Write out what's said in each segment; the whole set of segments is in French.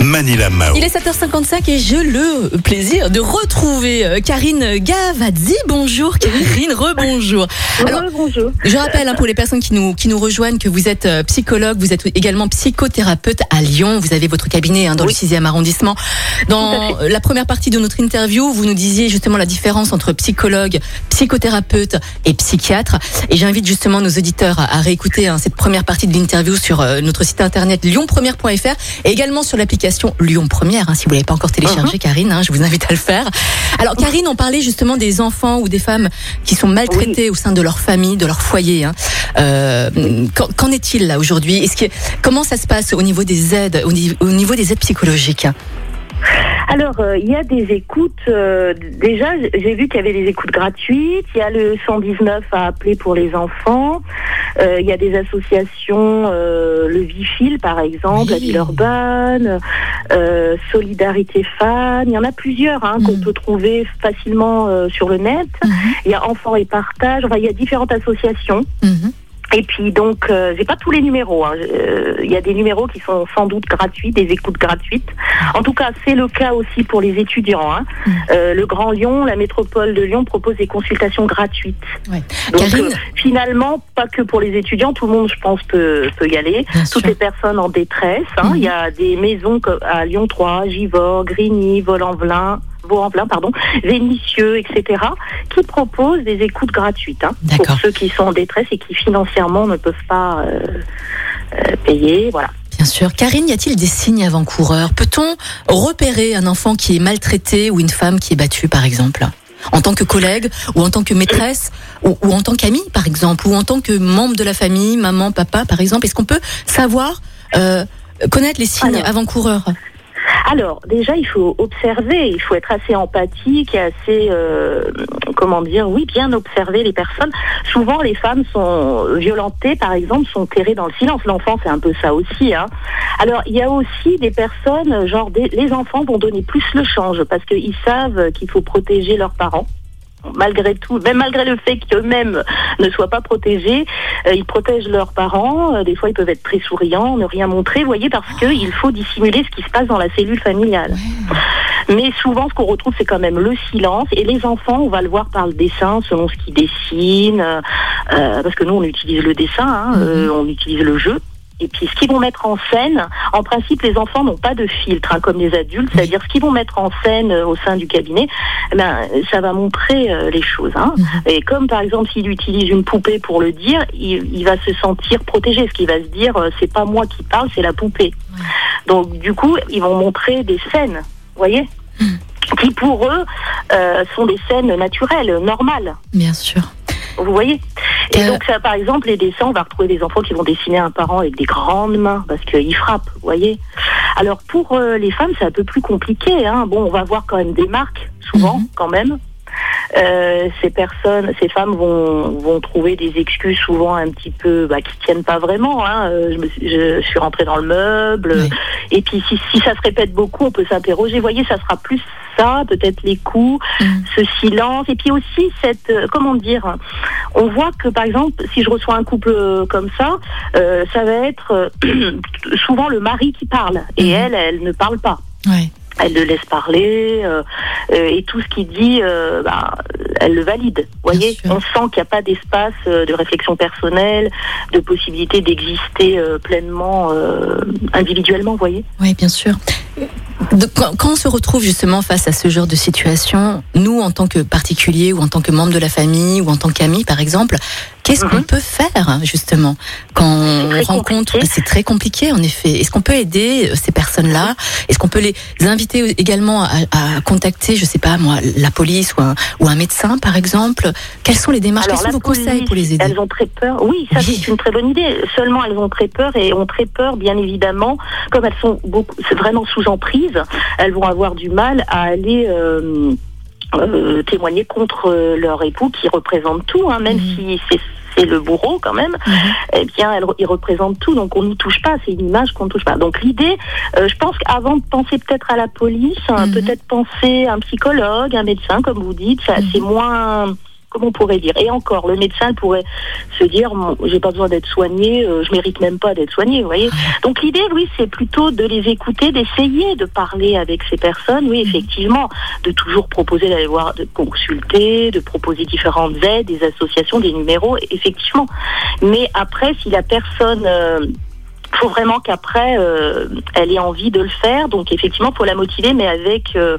Manila Mao. Il est 7h55 et j'ai le plaisir de retrouver euh, Karine Gavazzi. Bonjour Karine, rebonjour. Alors, bonjour. je rappelle hein, pour les personnes qui nous, qui nous rejoignent que vous êtes euh, psychologue, vous êtes également psychothérapeute à Lyon. Vous avez votre cabinet hein, dans le 6e arrondissement. Dans la première partie de notre interview, vous nous disiez justement la différence entre psychologue, psychothérapeute et psychiatre. Et j'invite justement nos auditeurs à, à réécouter hein, cette première partie de l'interview sur euh, notre site internet lyonpremière.fr et également sur l'application Lyon Première. hein, si vous l'avez pas encore téléchargé, Karine, hein, je vous invite à le faire. Alors Karine, on parlait justement des enfants ou des femmes qui sont maltraitées au sein de leur famille, de leur foyer. hein. Euh, qu'en est-il là aujourd'hui? Est-ce que comment ça se passe au niveau des aides, au niveau, au niveau des aides psychologiques? Alors, euh, il y a des écoutes. euh, déjà, j'ai vu qu'il y avait des écoutes gratuites. Il y a le 119 à appeler pour les enfants. Euh, il y a des associations, euh, le Vifil par exemple, la Oui. Villeurbanne, euh, Solidarité Fan. Il y en a plusieurs hein, qu'on Mhm. peut trouver facilement euh, sur le net. Il y a Enfants et Partage. Enfin, il y a différentes associations. Mhm. Et puis donc, euh, j'ai pas tous les numéros. hein. Euh, Il y a des numéros qui sont sans doute gratuits, des écoutes gratuites. En tout cas, c'est le cas aussi pour les étudiants. hein. Mm. Euh, le Grand Lyon, la métropole de Lyon propose des consultations gratuites. Ouais. Donc Karine, euh, finalement, pas que pour les étudiants, tout le monde, je pense, peut, peut y aller. bien Toutes sûr. les personnes en détresse. hein. Mhm. Il y a des maisons à Lyon 3, Givors, Grigny, Vaux-en-Velin, Vaux-en-Velin, pardon, Vénissieux, etc., qui proposent des écoutes gratuites hein, pour ceux qui sont en détresse et qui financièrement ne peuvent pas euh, euh, payer. Voilà. Bien sûr. Karine, y a-t-il des signes avant-coureurs? Peut-on repérer un enfant qui est maltraité ou une femme qui est battue, par exemple? En tant que collègue ou en tant que maîtresse ou, ou en tant qu'ami par exemple ou en tant que membre de la famille, maman, papa par exemple, est-ce qu'on peut savoir euh, connaître les signes avant-coureurs? Alors, déjà, il faut observer, il faut être assez empathique et assez, euh, comment dire, oui, bien observer les personnes. Souvent, les femmes sont violentées, par exemple, sont terrées dans le silence. L'enfant, c'est un peu ça aussi. Hein. Alors, il y a aussi des personnes, genre, les enfants vont donner plus le change parce qu'ils savent qu'il faut protéger leurs parents. Malgré tout, même malgré le fait qu'eux-mêmes ne soient pas protégés, euh, ils protègent leurs parents. Euh, des fois, ils peuvent être très souriants, ne rien montrer, vous voyez, parce qu'il faut dissimuler ce qui se passe dans la cellule familiale. Mais souvent, ce qu'on retrouve, c'est quand même le silence. Et les enfants, on va le voir par le dessin, selon ce qu'ils dessinent, euh, parce que nous, on utilise le dessin, hein, euh, on utilise le jeu. Et puis, ce qu'ils vont mettre en scène, en principe, les enfants n'ont pas de filtre, hein, comme les adultes. C'est-à-dire, ce qu'ils vont mettre en scène euh, au sein du cabinet, eh ben, ça va montrer euh, les choses. Hein. Et comme, par exemple, s'il utilise une poupée pour le dire, il, il va se sentir protégé. Ce qu'il va se dire, euh, c'est pas moi qui parle, c'est la poupée. Donc, du coup, ils vont montrer des scènes, vous voyez qui pour eux sont des scènes naturelles, normales. Bien sûr. Vous voyez Et Euh, donc ça, par exemple, les dessins, on va retrouver des enfants qui vont dessiner un parent avec des grandes mains parce qu'ils frappent, vous voyez. Alors pour euh, les femmes, c'est un peu plus compliqué. Hein. Bon, on va voir quand même des marques, souvent, Mhm. quand même. Euh, ces personnes, ces femmes vont, vont trouver des excuses souvent un petit peu bah, qui tiennent pas vraiment. Hein. Euh, Je, me suis, je, je suis rentrée dans le meuble. Oui. Et puis si, si ça se répète beaucoup, on peut s'interroger. Vous voyez, ça sera plus ça, peut-être les coups, Mhm. ce silence. Et puis aussi cette, euh, comment dire, on voit que par exemple, si je reçois un couple euh, comme ça, euh, ça va être souvent le mari qui parle et Mhm. elle, elle ne parle pas. Ouais. Elle le laisse parler euh, euh, et tout ce qu'il dit, euh, bah, elle le valide. Voyez, sûr. on sent qu'il n'y a pas d'espace de réflexion personnelle, de possibilité d'exister pleinement individuellement. Voyez. Oui, bien sûr. Quand, quand on se retrouve justement face à ce genre de situation, nous, en tant que particulier ou en tant que membre de la famille ou en tant qu'ami, par exemple, qu'est-ce qu'on Mhm. peut faire justement quand on rencontre. C'est très compliqué, en effet. Est-ce qu'on peut aider euh, ces personnes-là Est-ce qu'on peut les inviter également à, à contacter, je sais pas moi, la police ou un, ou un médecin, par exemple Quelles sont les démarches Quels sont vos conseils pour les aider Elles ont très peur. Oui, ça Oui. c'est une très bonne idée. Seulement elles ont très peur et ont très peur, bien évidemment, comme elles sont beaucoup, vraiment sous emprise. Elles vont avoir du mal à aller. euh, euh, témoigner contre leur époux qui représente tout, hein, même Mhm. si c'est c'est le bourreau quand même, Mhm. eh bien, elle, il représente tout, donc on n'y touche pas, c'est une image qu'on ne touche pas. Donc l'idée, euh, je pense qu'avant de penser peut-être à la police, hein, Mhm. peut-être penser à un psychologue, un médecin, comme vous dites, ça, Mhm. c'est moins comment on pourrait dire? Et encore, le médecin pourrait se dire, j'ai pas besoin d'être soigné, euh, je mérite même pas d'être soigné, vous voyez? Donc l'idée, oui, c'est plutôt de les écouter, d'essayer de parler avec ces personnes, oui, effectivement, de toujours proposer d'aller voir, de consulter, de proposer différentes aides, des associations, des numéros, effectivement. Mais après, si la personne euh, faut vraiment qu'après euh, elle ait envie de le faire. Donc effectivement, pour la motiver, mais avec euh,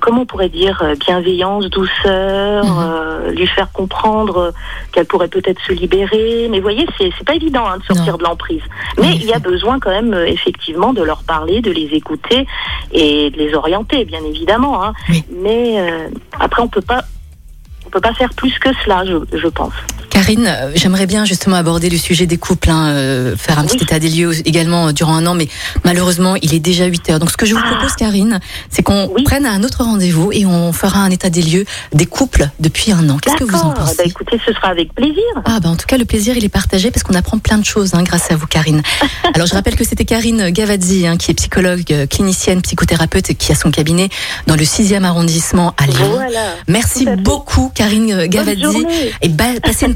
comment on pourrait dire bienveillance, douceur, mhm. lui faire comprendre qu'elle pourrait peut-être se libérer. Mais vous voyez, c'est c'est pas évident hein, de sortir de l'emprise. Mais il y a besoin quand même effectivement de leur parler, de les écouter et de les orienter, bien évidemment. Hein. Mais après, on peut pas on peut pas faire plus que cela, je, je pense. Karine, euh, j'aimerais bien justement aborder le sujet des couples, hein, euh, faire un petit état des lieux également euh, durant un an, mais malheureusement, il est déjà 8 heures. Donc ce que je vous ah. propose, Karine, c'est qu'on prenne un autre rendez-vous et on fera un état des lieux des couples depuis un an. Qu'est-ce que vous en pensez bah, Écoutez, ce sera avec plaisir. Ah bah en tout cas, le plaisir, il est partagé parce qu'on apprend plein de choses hein, grâce à vous, Karine. Alors je rappelle que c'était Karine Gavazzi, hein, qui est psychologue, clinicienne, psychothérapeute, qui a son cabinet dans le 6e arrondissement à Lyon. Merci beaucoup, Karine Gavazzi. Et passez une très